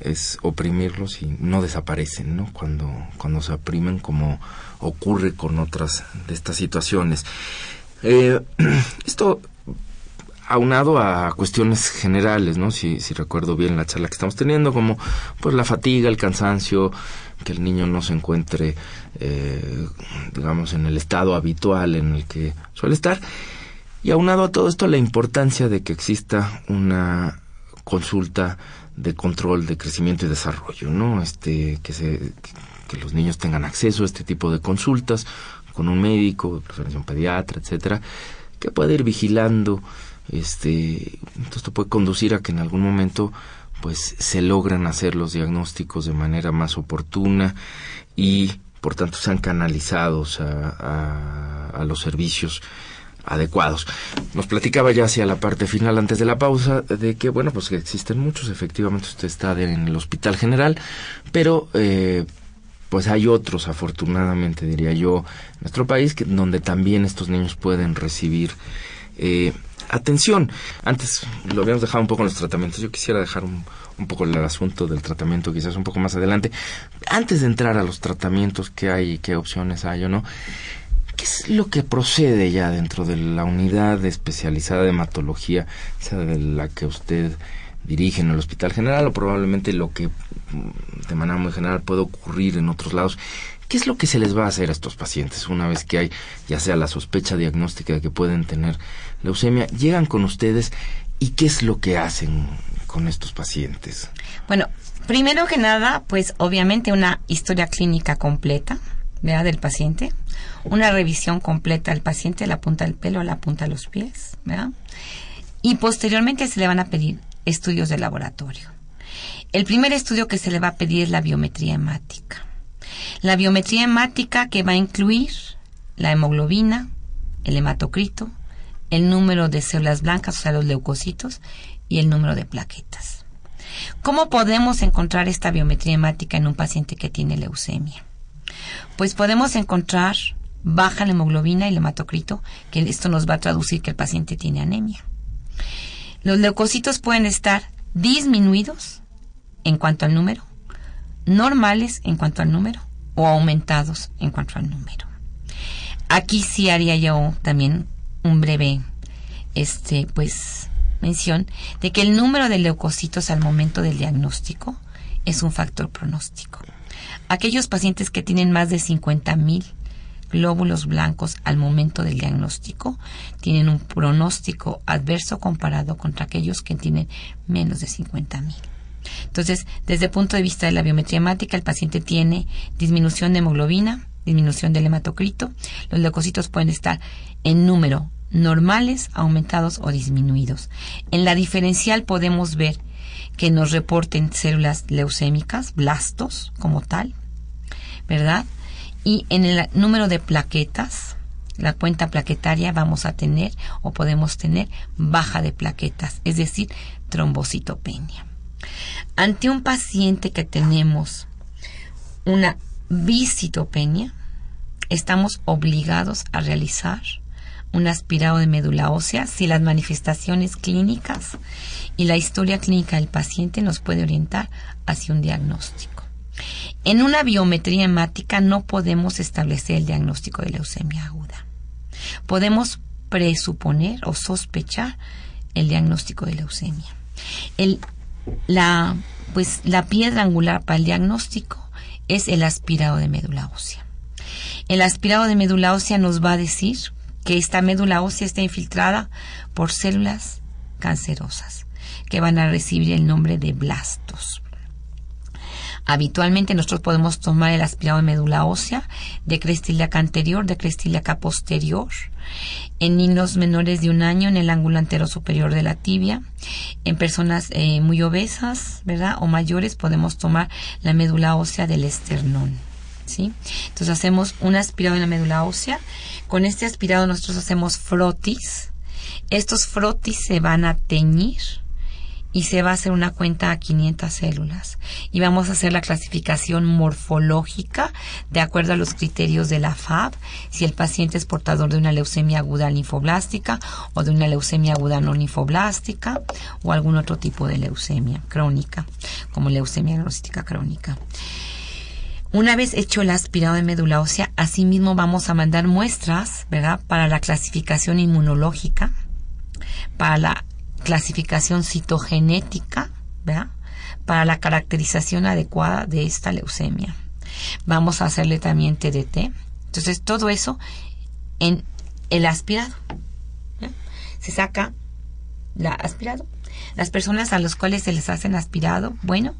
es oprimirlos y no desaparecen, ¿no? Cuando, cuando se oprimen como ocurre con otras de estas situaciones. Eh, esto aunado a cuestiones generales, ¿no? Si, si recuerdo bien la charla que estamos teniendo, como pues la fatiga, el cansancio, que el niño no se encuentre, eh, digamos, en el estado habitual en el que suele estar. Y aunado a todo esto, la importancia de que exista una consulta de control de crecimiento y desarrollo, ¿no? Este, que se, que los niños tengan acceso a este tipo de consultas con un médico, de preferencia un pediatra, etcétera, que pueda ir vigilando, este, esto puede conducir a que en algún momento pues se logran hacer los diagnósticos de manera más oportuna y por tanto sean canalizados a, a los servicios adecuados. Nos platicaba ya hacia la parte final, antes de la pausa, de que, bueno, pues que existen muchos, efectivamente usted está en el Hospital General, pero eh, pues hay otros, afortunadamente, diría yo, en nuestro país, que, donde también estos niños pueden recibir eh, atención. Antes lo habíamos dejado un poco en los tratamientos, yo quisiera dejar un, un poco el asunto del tratamiento quizás un poco más adelante. Antes de entrar a los tratamientos, qué hay, qué opciones hay o no, ¿Qué es lo que procede ya dentro de la unidad especializada de hematología, sea de la que usted dirige en el Hospital General o probablemente lo que mm, de manera muy general puede ocurrir en otros lados? ¿Qué es lo que se les va a hacer a estos pacientes una vez que hay ya sea la sospecha diagnóstica de que pueden tener leucemia? Llegan con ustedes y qué es lo que hacen con estos pacientes? Bueno, primero que nada, pues obviamente una historia clínica completa ¿verdad? del paciente, una revisión completa del paciente, la punta del pelo, la punta de los pies, ¿verdad? Y posteriormente se le van a pedir estudios de laboratorio. El primer estudio que se le va a pedir es la biometría hemática. La biometría hemática que va a incluir la hemoglobina, el hematocrito, el número de células blancas, o sea, los leucocitos, y el número de plaquetas. ¿Cómo podemos encontrar esta biometría hemática en un paciente que tiene leucemia? Pues podemos encontrar baja la hemoglobina y el hematocrito, que esto nos va a traducir que el paciente tiene anemia. Los leucocitos pueden estar disminuidos en cuanto al número, normales en cuanto al número o aumentados en cuanto al número. Aquí sí haría yo también un breve este pues mención de que el número de leucocitos al momento del diagnóstico es un factor pronóstico. Aquellos pacientes que tienen más de 50.000 glóbulos blancos al momento del diagnóstico tienen un pronóstico adverso comparado contra aquellos que tienen menos de 50.000. Entonces, desde el punto de vista de la biometría hemática, el paciente tiene disminución de hemoglobina, disminución del hematocrito. Los leucocitos pueden estar en número normales, aumentados o disminuidos. En la diferencial podemos ver que nos reporten células leucémicas, blastos como tal, ¿verdad? Y en el número de plaquetas, la cuenta plaquetaria vamos a tener o podemos tener baja de plaquetas, es decir, trombocitopenia. Ante un paciente que tenemos una bicitopenia, estamos obligados a realizar un aspirado de médula ósea si las manifestaciones clínicas y la historia clínica del paciente nos puede orientar hacia un diagnóstico. En una biometría hemática no podemos establecer el diagnóstico de leucemia aguda. Podemos presuponer o sospechar el diagnóstico de leucemia. La, pues, la piedra angular para el diagnóstico es el aspirado de médula ósea. El aspirado de médula ósea nos va a decir que esta médula ósea está infiltrada por células cancerosas que van a recibir el nombre de blastos. Habitualmente nosotros podemos tomar el aspirado de médula ósea de cresta ilíaca anterior, de cresta ilíaca posterior, en niños menores de un año en el ángulo antero superior de la tibia, en personas eh, muy obesas, ¿verdad? O mayores podemos tomar la médula ósea del esternón. ¿Sí? Entonces hacemos un aspirado en la médula ósea. Con este aspirado nosotros hacemos frotis. Estos frotis se van a teñir y se va a hacer una cuenta a 500 células y vamos a hacer la clasificación morfológica de acuerdo a los criterios de la FAB, si el paciente es portador de una leucemia aguda linfoblástica o de una leucemia aguda no linfoblástica o algún otro tipo de leucemia crónica, como leucemia neurocítica crónica. Una vez hecho el aspirado de médula ósea, asimismo vamos a mandar muestras, ¿verdad?, para la clasificación inmunológica, para la clasificación citogenética. Para la caracterización adecuada de esta leucemia. Vamos a hacerle también TDT. Entonces, todo eso en el aspirado. Se saca la aspirado. Las personas a las cuales se les hacen aspirado, bueno,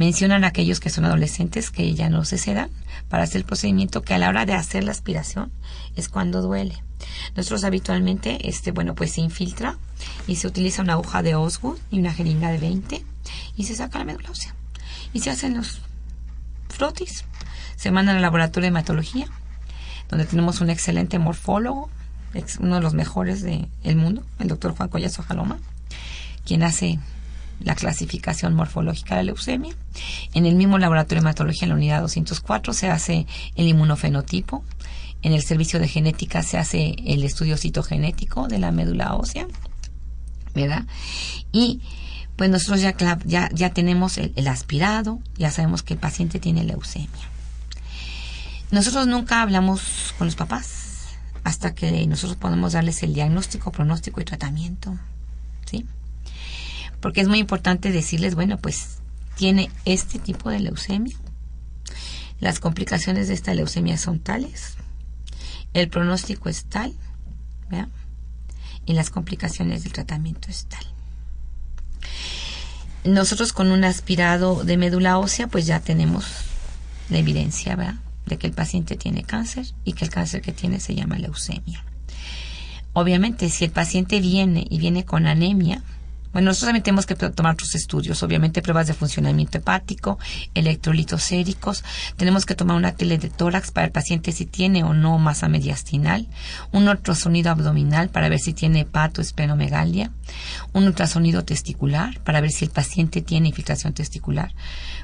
mencionan a aquellos que son adolescentes que ya no se sedan para hacer el procedimiento que a la hora de hacer la aspiración es cuando duele. Nosotros habitualmente, este, bueno, pues se infiltra y se utiliza una aguja de Osgood y una jeringa de 20 y se saca la médula ósea. Y se hacen los frotis. Se mandan al laboratorio de hematología, donde tenemos un excelente morfólogo, uno de los mejores del mundo, el doctor Juan Collazo Jaloma, quien hace la clasificación morfológica de la leucemia. En el mismo laboratorio de hematología, en la unidad 204, se hace el inmunofenotipo. En el servicio de genética se hace el estudio citogenético de la médula ósea. ¿verdad? Y pues nosotros ya, ya, ya tenemos el, aspirado, ya sabemos que el paciente tiene leucemia. Nosotros nunca hablamos con los papás hasta que nosotros podemos darles el diagnóstico, pronóstico y tratamiento. Porque es muy importante decirles, bueno, pues tiene este tipo de leucemia, las complicaciones de esta leucemia son tales, el pronóstico es tal, ¿verdad? y las complicaciones del tratamiento es tal. Nosotros con un aspirado de médula ósea pues ya tenemos la evidencia ¿verdad? de que el paciente tiene cáncer y que el cáncer que tiene se llama leucemia. Obviamente si el paciente viene y viene con anemia, bueno, nosotros también tenemos que tomar otros estudios, obviamente pruebas de funcionamiento hepático, electrolitos séricos, tenemos que tomar una tele de tórax para el paciente si tiene o no masa mediastinal, un ultrasonido abdominal para ver si tiene hepato, esplenomegalia, un ultrasonido testicular para ver si el paciente tiene infiltración testicular,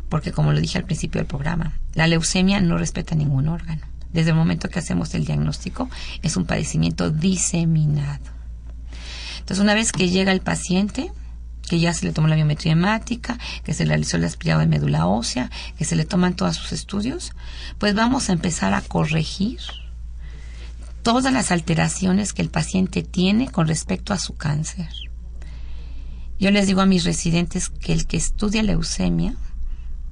porque como lo dije al principio del programa, la leucemia no respeta ningún órgano. Desde el momento que hacemos el diagnóstico es un padecimiento diseminado. Entonces, una vez que llega el paciente, que ya se le tomó la biometría hemática, que se le realizó el aspirado de médula ósea, que se le toman todos sus estudios, pues vamos a empezar a corregir todas las alteraciones que el paciente tiene con respecto a su cáncer. Yo les digo a mis residentes que el que estudia leucemia,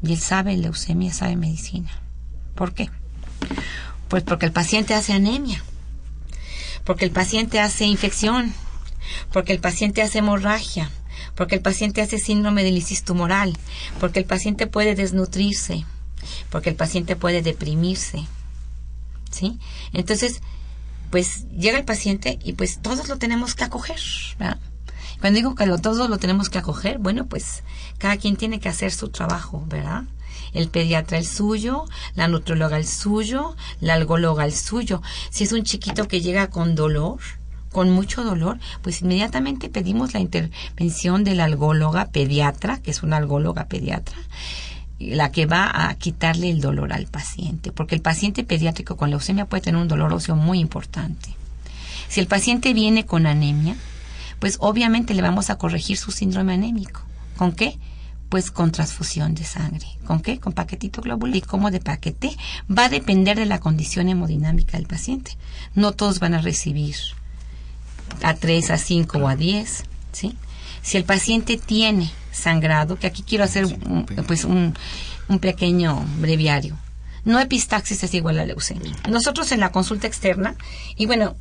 y él sabe leucemia, sabe medicina. ¿Por qué? Pues porque el paciente hace anemia, porque el paciente hace infección, porque el paciente hace hemorragia, porque el paciente hace síndrome de lisis tumoral, porque el paciente puede desnutrirse, porque el paciente puede deprimirse. ¿Sí? Entonces, pues llega el paciente y pues todos lo tenemos que acoger, ¿verdad? Cuando digo que lo, todos lo tenemos que acoger, bueno, pues cada quien tiene que hacer su trabajo, ¿verdad? El pediatra el suyo, la nutróloga el suyo, la algóloga el suyo. Si es un chiquito que llega con dolor, con mucho dolor, pues inmediatamente pedimos la intervención de la algóloga pediatra, que es una algóloga pediatra, la que va a quitarle el dolor al paciente, porque el paciente pediátrico con leucemia puede tener un dolor óseo muy importante. Si el paciente viene con anemia, pues obviamente le vamos a corregir su síndrome anémico. ¿Con qué? Pues con transfusión de sangre. ¿Con qué? Con paquetito globular. ¿Y cómo de paquete? Va a depender de la condición hemodinámica del paciente. No todos van a recibir a 3, a 5 o a 10, ¿sí? Si el paciente tiene sangrado, que aquí quiero hacer un, pues un, un pequeño breviario. No epistaxis es igual a leucemia. Nosotros en la consulta externa, y bueno,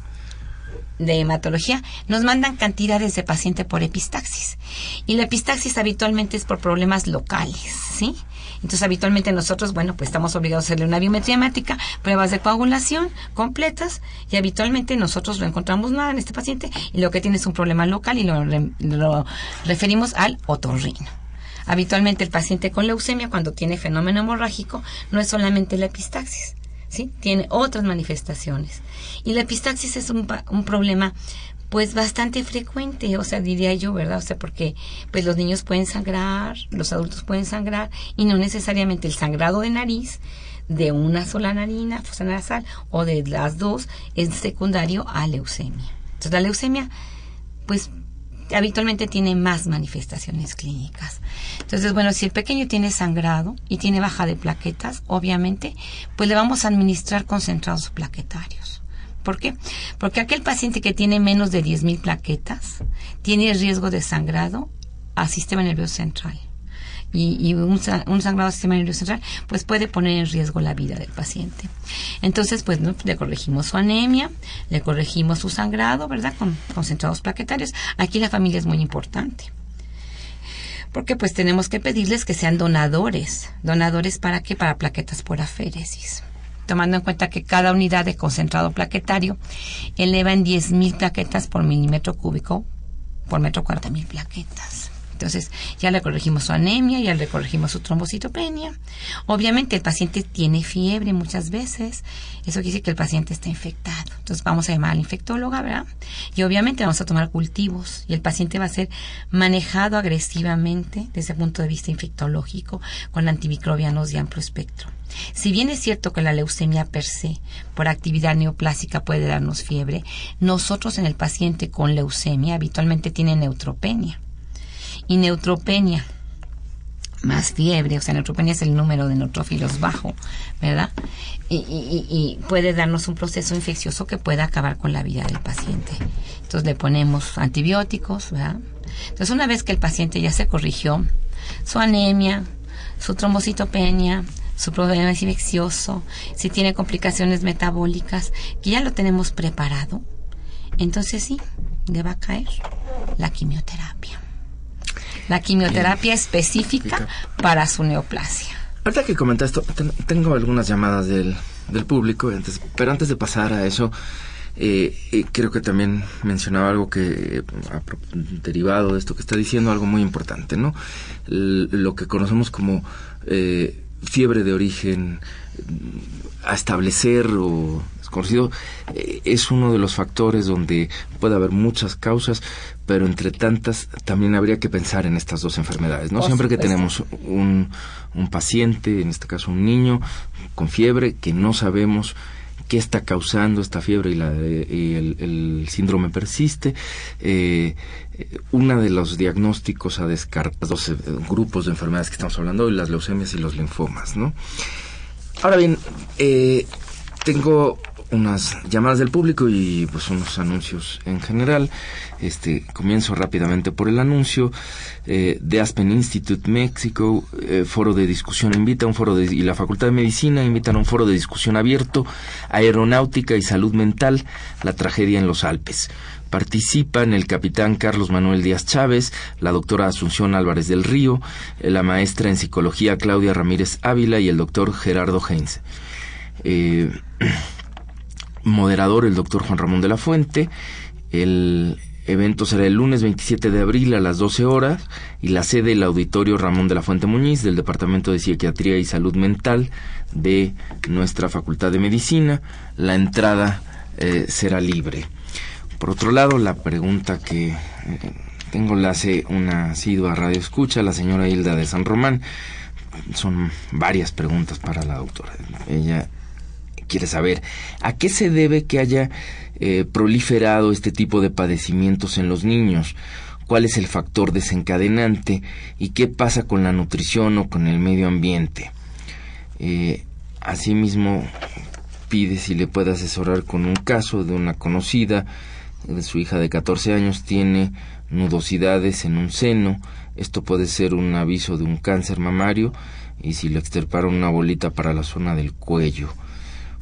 de hematología, nos mandan cantidades de paciente por epistaxis. Y la epistaxis habitualmente es por problemas locales, ¿sí? Entonces, habitualmente nosotros, bueno, pues estamos obligados a hacerle una biometría hemática, pruebas de coagulación completas, y habitualmente nosotros no encontramos nada en este paciente, y lo que tiene es un problema local y lo, lo referimos al otorrino. Habitualmente el paciente con leucemia, cuando tiene fenómeno hemorrágico, no es solamente la epistaxis, ¿sí? Tiene otras manifestaciones. Y la epistaxis es un, un problema pues bastante frecuente, o sea, diría yo, ¿verdad? O sea, porque pues los niños pueden sangrar, los adultos pueden sangrar y no necesariamente el sangrado de nariz de una sola narina, nasal o de las dos es secundario a leucemia. Entonces, la leucemia pues habitualmente tiene más manifestaciones clínicas. Entonces, bueno, si el pequeño tiene sangrado y tiene baja de plaquetas, obviamente, pues le vamos a administrar concentrados plaquetarios. ¿Por qué? Porque aquel paciente que tiene menos de 10.000 plaquetas tiene riesgo de sangrado al sistema nervioso central. Y, un, sangrado sistema central pues puede poner en riesgo la vida del paciente. Entonces, pues le corregimos su anemia, le corregimos su sangrado, ¿verdad? Con concentrados plaquetarios. Aquí la familia es muy importante. Porque pues tenemos que pedirles que sean donadores. ¿Donadores para qué? Para plaquetas por aféresis tomando en cuenta que cada unidad de concentrado plaquetario eleva en 10.000 plaquetas por milímetro cúbico por metro mil plaquetas. Entonces, ya le corregimos su anemia, ya le corregimos su trombocitopenia. Obviamente, el paciente tiene fiebre muchas veces. Eso quiere decir que el paciente está infectado. Entonces, vamos a llamar a la infectóloga, ¿verdad? Y obviamente vamos a tomar cultivos. Y el paciente va a ser manejado agresivamente desde el punto de vista infectológico con antimicrobianos de amplio espectro. Si bien es cierto que la leucemia per se, por actividad neoplásica, puede darnos fiebre, nosotros en el paciente con leucemia habitualmente tiene neutropenia. Y neutropenia más fiebre, o sea, neutropenia es el número de neutrófilos bajo, ¿verdad? Y, puede darnos un proceso infeccioso que pueda acabar con la vida del paciente. Entonces le ponemos antibióticos, ¿verdad? Entonces una vez que el paciente ya se corrigió su anemia, su trombocitopenia, su problema es infeccioso, si tiene complicaciones metabólicas, que ya lo tenemos preparado, entonces sí, le va a caer la quimioterapia. La quimioterapia específica para su neoplasia. Ahorita que comentas esto, tengo algunas llamadas del, del público, antes, pero antes de pasar a eso, eh, eh, creo que también mencionaba algo que, eh, derivado de esto que está diciendo, algo muy importante, ¿no? lo que conocemos como eh, fiebre de origen a establecer o desconocido eh, es uno de los factores donde puede haber muchas causas, pero entre tantas también habría que pensar en estas dos enfermedades, ¿no? Siempre que tenemos un, un paciente, en este caso un niño, con fiebre, que no sabemos qué está causando esta fiebre y, la, el, síndrome persiste. Eh, uno de los diagnósticos a descartar, dos eh, grupos de enfermedades que estamos hablando hoy, las leucemias y los linfomas, ¿no? Ahora bien, eh, tengo unas llamadas del público y pues unos anuncios en general. Este comienzo rápidamente por el anuncio eh, de Aspen Institute México, eh, foro de discusión invita a un foro de, y la Facultad de Medicina invitan a un foro de discusión abierto, aeronáutica y salud mental, la tragedia en los Alpes. Participan el capitán Carlos Manuel Díaz Chávez, la doctora Asunción Álvarez del Río, la maestra en psicología Claudia Ramírez Ávila y el doctor Gerardo Heinz. Eh, moderador el doctor Juan Ramón de la Fuente. El evento será el lunes 27 de abril a las 12 horas y la sede el auditorio Ramón de la Fuente Muñiz del Departamento de Psiquiatría y Salud Mental de nuestra Facultad de Medicina. La entrada eh, será libre. Por otro lado, la pregunta que eh, tengo la hace una asidua radio escucha, la señora Hilda de San Román. Son varias preguntas para la doctora. Ella quiere saber a qué se debe que haya eh, proliferado este tipo de padecimientos en los niños, cuál es el factor desencadenante y qué pasa con la nutrición o con el medio ambiente. Eh, asimismo, pide si le puede asesorar con un caso de una conocida, de su hija de 14 años, tiene nudosidades en un seno, esto puede ser un aviso de un cáncer mamario y si le extirparon una bolita para la zona del cuello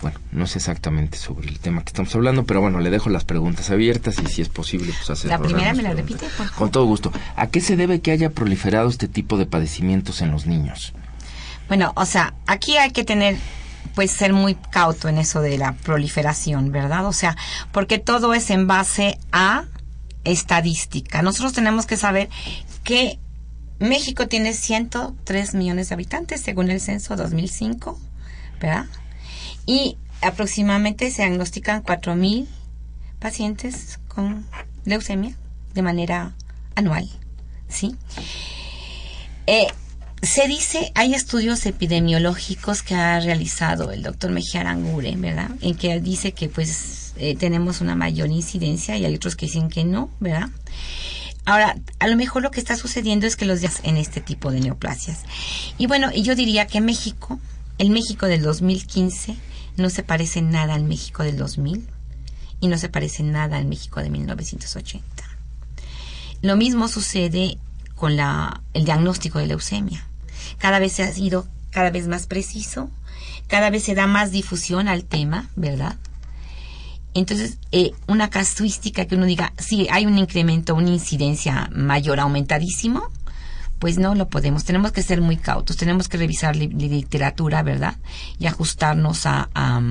bueno, no sé exactamente sobre el tema que estamos hablando, pero bueno, le dejo las preguntas abiertas y si es posible, pues hacer. La primera me la repite, Con todo gusto. ¿A qué se debe que haya proliferado este tipo de padecimientos en los niños? Bueno, o sea, aquí hay que tener pues ser muy cauto en eso de la proliferación, ¿verdad? O sea, porque todo es en base a estadística. Nosotros tenemos que saber que México tiene 103 millones de habitantes según el censo 2005, ¿verdad? Y aproximadamente se diagnostican 4.000 pacientes con leucemia de manera anual, ¿sí? Eh, se dice, hay estudios epidemiológicos que ha realizado el doctor Mejía Arangure, ¿verdad? En que dice que pues eh, tenemos una mayor incidencia y hay otros que dicen que no, ¿verdad? Ahora, a lo mejor lo que está sucediendo es que los días en este tipo de neoplasias. Y bueno, yo diría que México, el México del 2015, no se parece nada al México del 2000 y no se parece nada al México de 1980. Lo mismo sucede con la, el diagnóstico de leucemia. Cada vez se ha sido cada vez más preciso, cada vez se da más difusión al tema, ¿verdad? Entonces, eh, una casuística que uno diga, sí, hay un incremento, una incidencia mayor, aumentadísimo, pues no lo podemos. Tenemos que ser muy cautos, tenemos que revisar literatura, ¿verdad? Y ajustarnos a, a,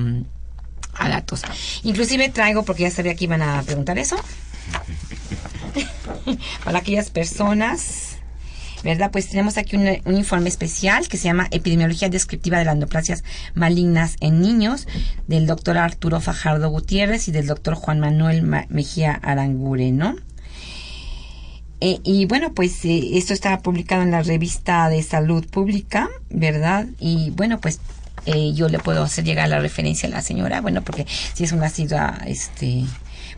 a, datos. Inclusive traigo, porque ya sabía que iban a preguntar eso, para aquellas personas, ¿verdad? Pues tenemos aquí un, un, informe especial que se llama Epidemiología Descriptiva de las Neoplasias Malignas en Niños, del doctor Arturo Fajardo Gutiérrez y del doctor Juan Manuel Mejía Arangure, ¿no? Eh, y bueno, pues eh, esto está publicado en la revista de salud pública, ¿verdad? Y bueno, pues eh, yo le puedo hacer llegar la referencia a la señora, bueno, porque si es una ciudad, este,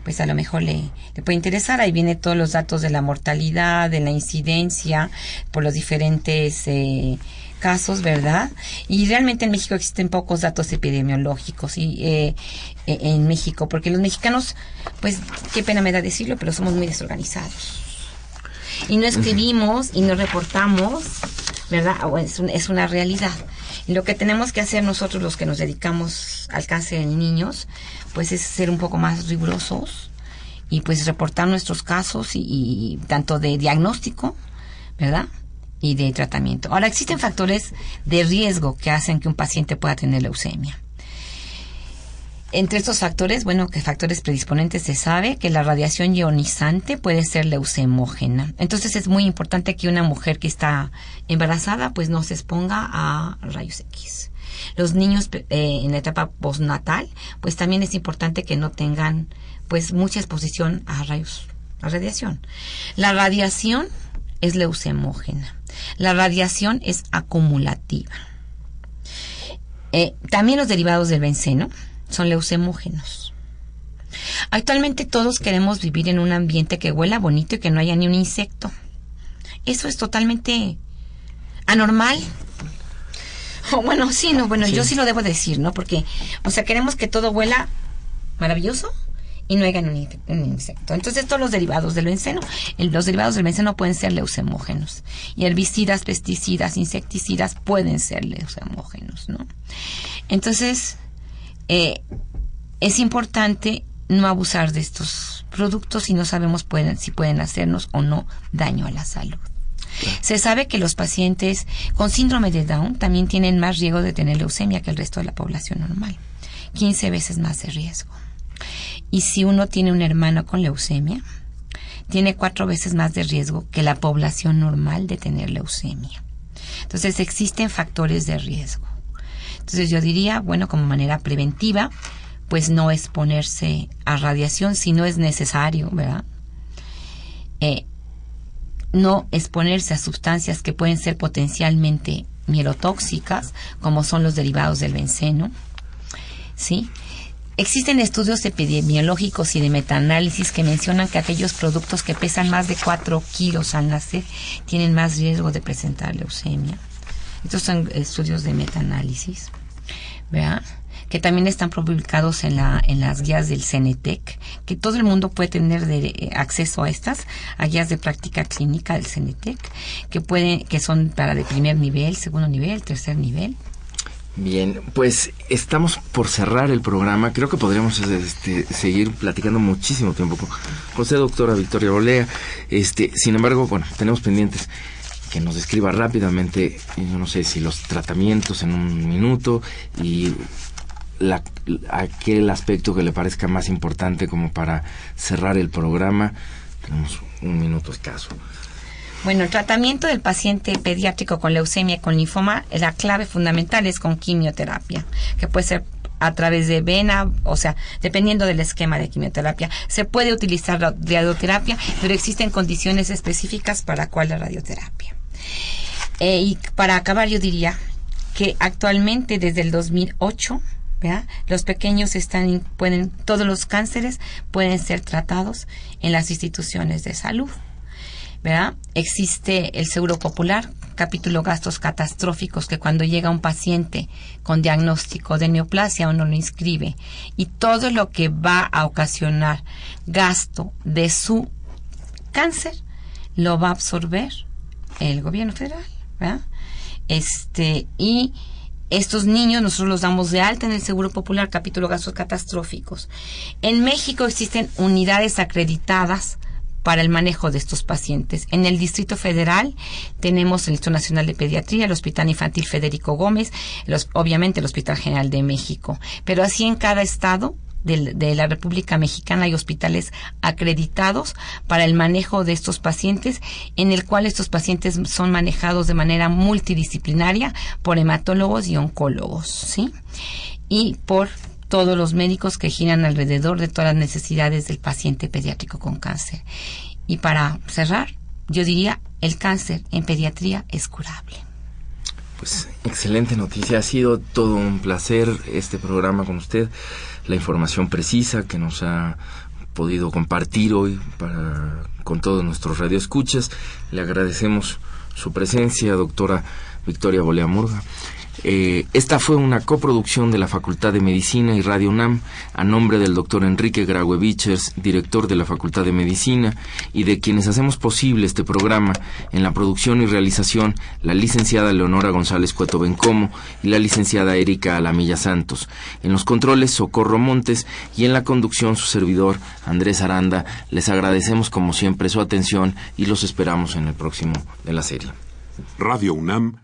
pues a lo mejor le, le puede interesar. Ahí viene todos los datos de la mortalidad, de la incidencia, por los diferentes eh, casos, ¿verdad? Y realmente en México existen pocos datos epidemiológicos y eh, en México, porque los mexicanos, pues qué pena me da decirlo, pero somos muy desorganizados y no escribimos y no reportamos, ¿verdad? Es, un, es una realidad. Lo que tenemos que hacer nosotros los que nos dedicamos al cáncer en niños, pues es ser un poco más rigurosos y pues reportar nuestros casos y tanto de diagnóstico, ¿verdad? Y de tratamiento. Ahora, existen factores de riesgo que hacen que un paciente pueda tener leucemia. Entre estos factores, bueno, que factores predisponentes se sabe que la radiación ionizante puede ser leucemógena. Entonces es muy importante que una mujer que está embarazada pues no se exponga a rayos X. Los niños eh, en la etapa postnatal pues también es importante que no tengan pues mucha exposición a rayos, a radiación. La radiación es leucemógena. La radiación es acumulativa. Eh, también los derivados del benceno son leucemógenos. Actualmente todos queremos vivir en un ambiente que huela bonito y que no haya ni un insecto. Eso es totalmente anormal. Oh, bueno, sí, no, bueno, sí. yo sí lo debo decir, ¿no? Porque, o sea, queremos que todo huela maravilloso y no haya un, un insecto. Entonces, todos los derivados del benceno, el, los derivados del benceno pueden ser leucemógenos. Y herbicidas, pesticidas, insecticidas pueden ser leucemógenos, ¿no? Entonces, eh, es importante no abusar de estos productos si no sabemos pueden, si pueden hacernos o no daño a la salud. Se sabe que los pacientes con síndrome de Down también tienen más riesgo de tener leucemia que el resto de la población normal. 15 veces más de riesgo. Y si uno tiene un hermano con leucemia, tiene cuatro veces más de riesgo que la población normal de tener leucemia. Entonces existen factores de riesgo. Entonces yo diría, bueno, como manera preventiva, pues no exponerse a radiación si no es necesario, ¿verdad? Eh, no exponerse a sustancias que pueden ser potencialmente mielotóxicas, como son los derivados del benceno, ¿sí? Existen estudios epidemiológicos y de metaanálisis que mencionan que aquellos productos que pesan más de 4 kilos al nacer tienen más riesgo de presentar leucemia. Estos son estudios de metaanálisis, ¿verdad? que también están publicados en, la, en las guías del CENETEC, que todo el mundo puede tener de, acceso a estas, a guías de práctica clínica del CENETEC, que, pueden, que son para de primer nivel, segundo nivel, tercer nivel. Bien, pues estamos por cerrar el programa. Creo que podríamos este, seguir platicando muchísimo tiempo con José doctora Victoria Olea. Este, sin embargo, bueno, tenemos pendientes que nos describa rápidamente, yo no sé si los tratamientos en un minuto y la, aquel aspecto que le parezca más importante como para cerrar el programa. Tenemos un minuto escaso. Bueno, el tratamiento del paciente pediátrico con leucemia y con linfoma, la clave fundamental es con quimioterapia, que puede ser a través de vena, o sea, dependiendo del esquema de quimioterapia. Se puede utilizar la radioterapia, pero existen condiciones específicas para cuál la radioterapia. Eh, y para acabar, yo diría que actualmente desde el 2008 los pequeños están pueden todos los cánceres pueden ser tratados en las instituciones de salud. Existe el Seguro Popular, capítulo gastos catastróficos, que cuando llega un paciente con diagnóstico de neoplasia uno lo inscribe y todo lo que va a ocasionar gasto de su cáncer lo va a absorber el gobierno federal, Este, y estos niños nosotros los damos de alta en el Seguro Popular, capítulo gastos catastróficos. En México existen unidades acreditadas para el manejo de estos pacientes. En el Distrito Federal tenemos el Instituto Nacional de Pediatría, el Hospital Infantil Federico Gómez, los, obviamente el Hospital General de México. Pero así en cada estado de, la República Mexicana hay hospitales acreditados para el manejo de estos pacientes, en el cual estos pacientes son manejados de manera multidisciplinaria por hematólogos y oncólogos, ¿sí? Y por todos los médicos que giran alrededor de todas las necesidades del paciente pediátrico con cáncer. Y para cerrar, yo diría, el cáncer en pediatría es curable. Pues excelente noticia, ha sido todo un placer este programa con usted, la información precisa que nos ha podido compartir hoy para, con todos nuestros radioescuchas. Le agradecemos su presencia, doctora Victoria Boleamurga. Eh, esta fue una coproducción de la Facultad de Medicina y Radio UNAM a nombre del doctor Enrique Graue director de la Facultad de Medicina, y de quienes hacemos posible este programa en la producción y realización la licenciada Leonora González Cueto Bencomo y la licenciada Erika Alamilla Santos. En los controles Socorro Montes y en la conducción su servidor Andrés Aranda. Les agradecemos como siempre su atención y los esperamos en el próximo de la serie. Radio UNAM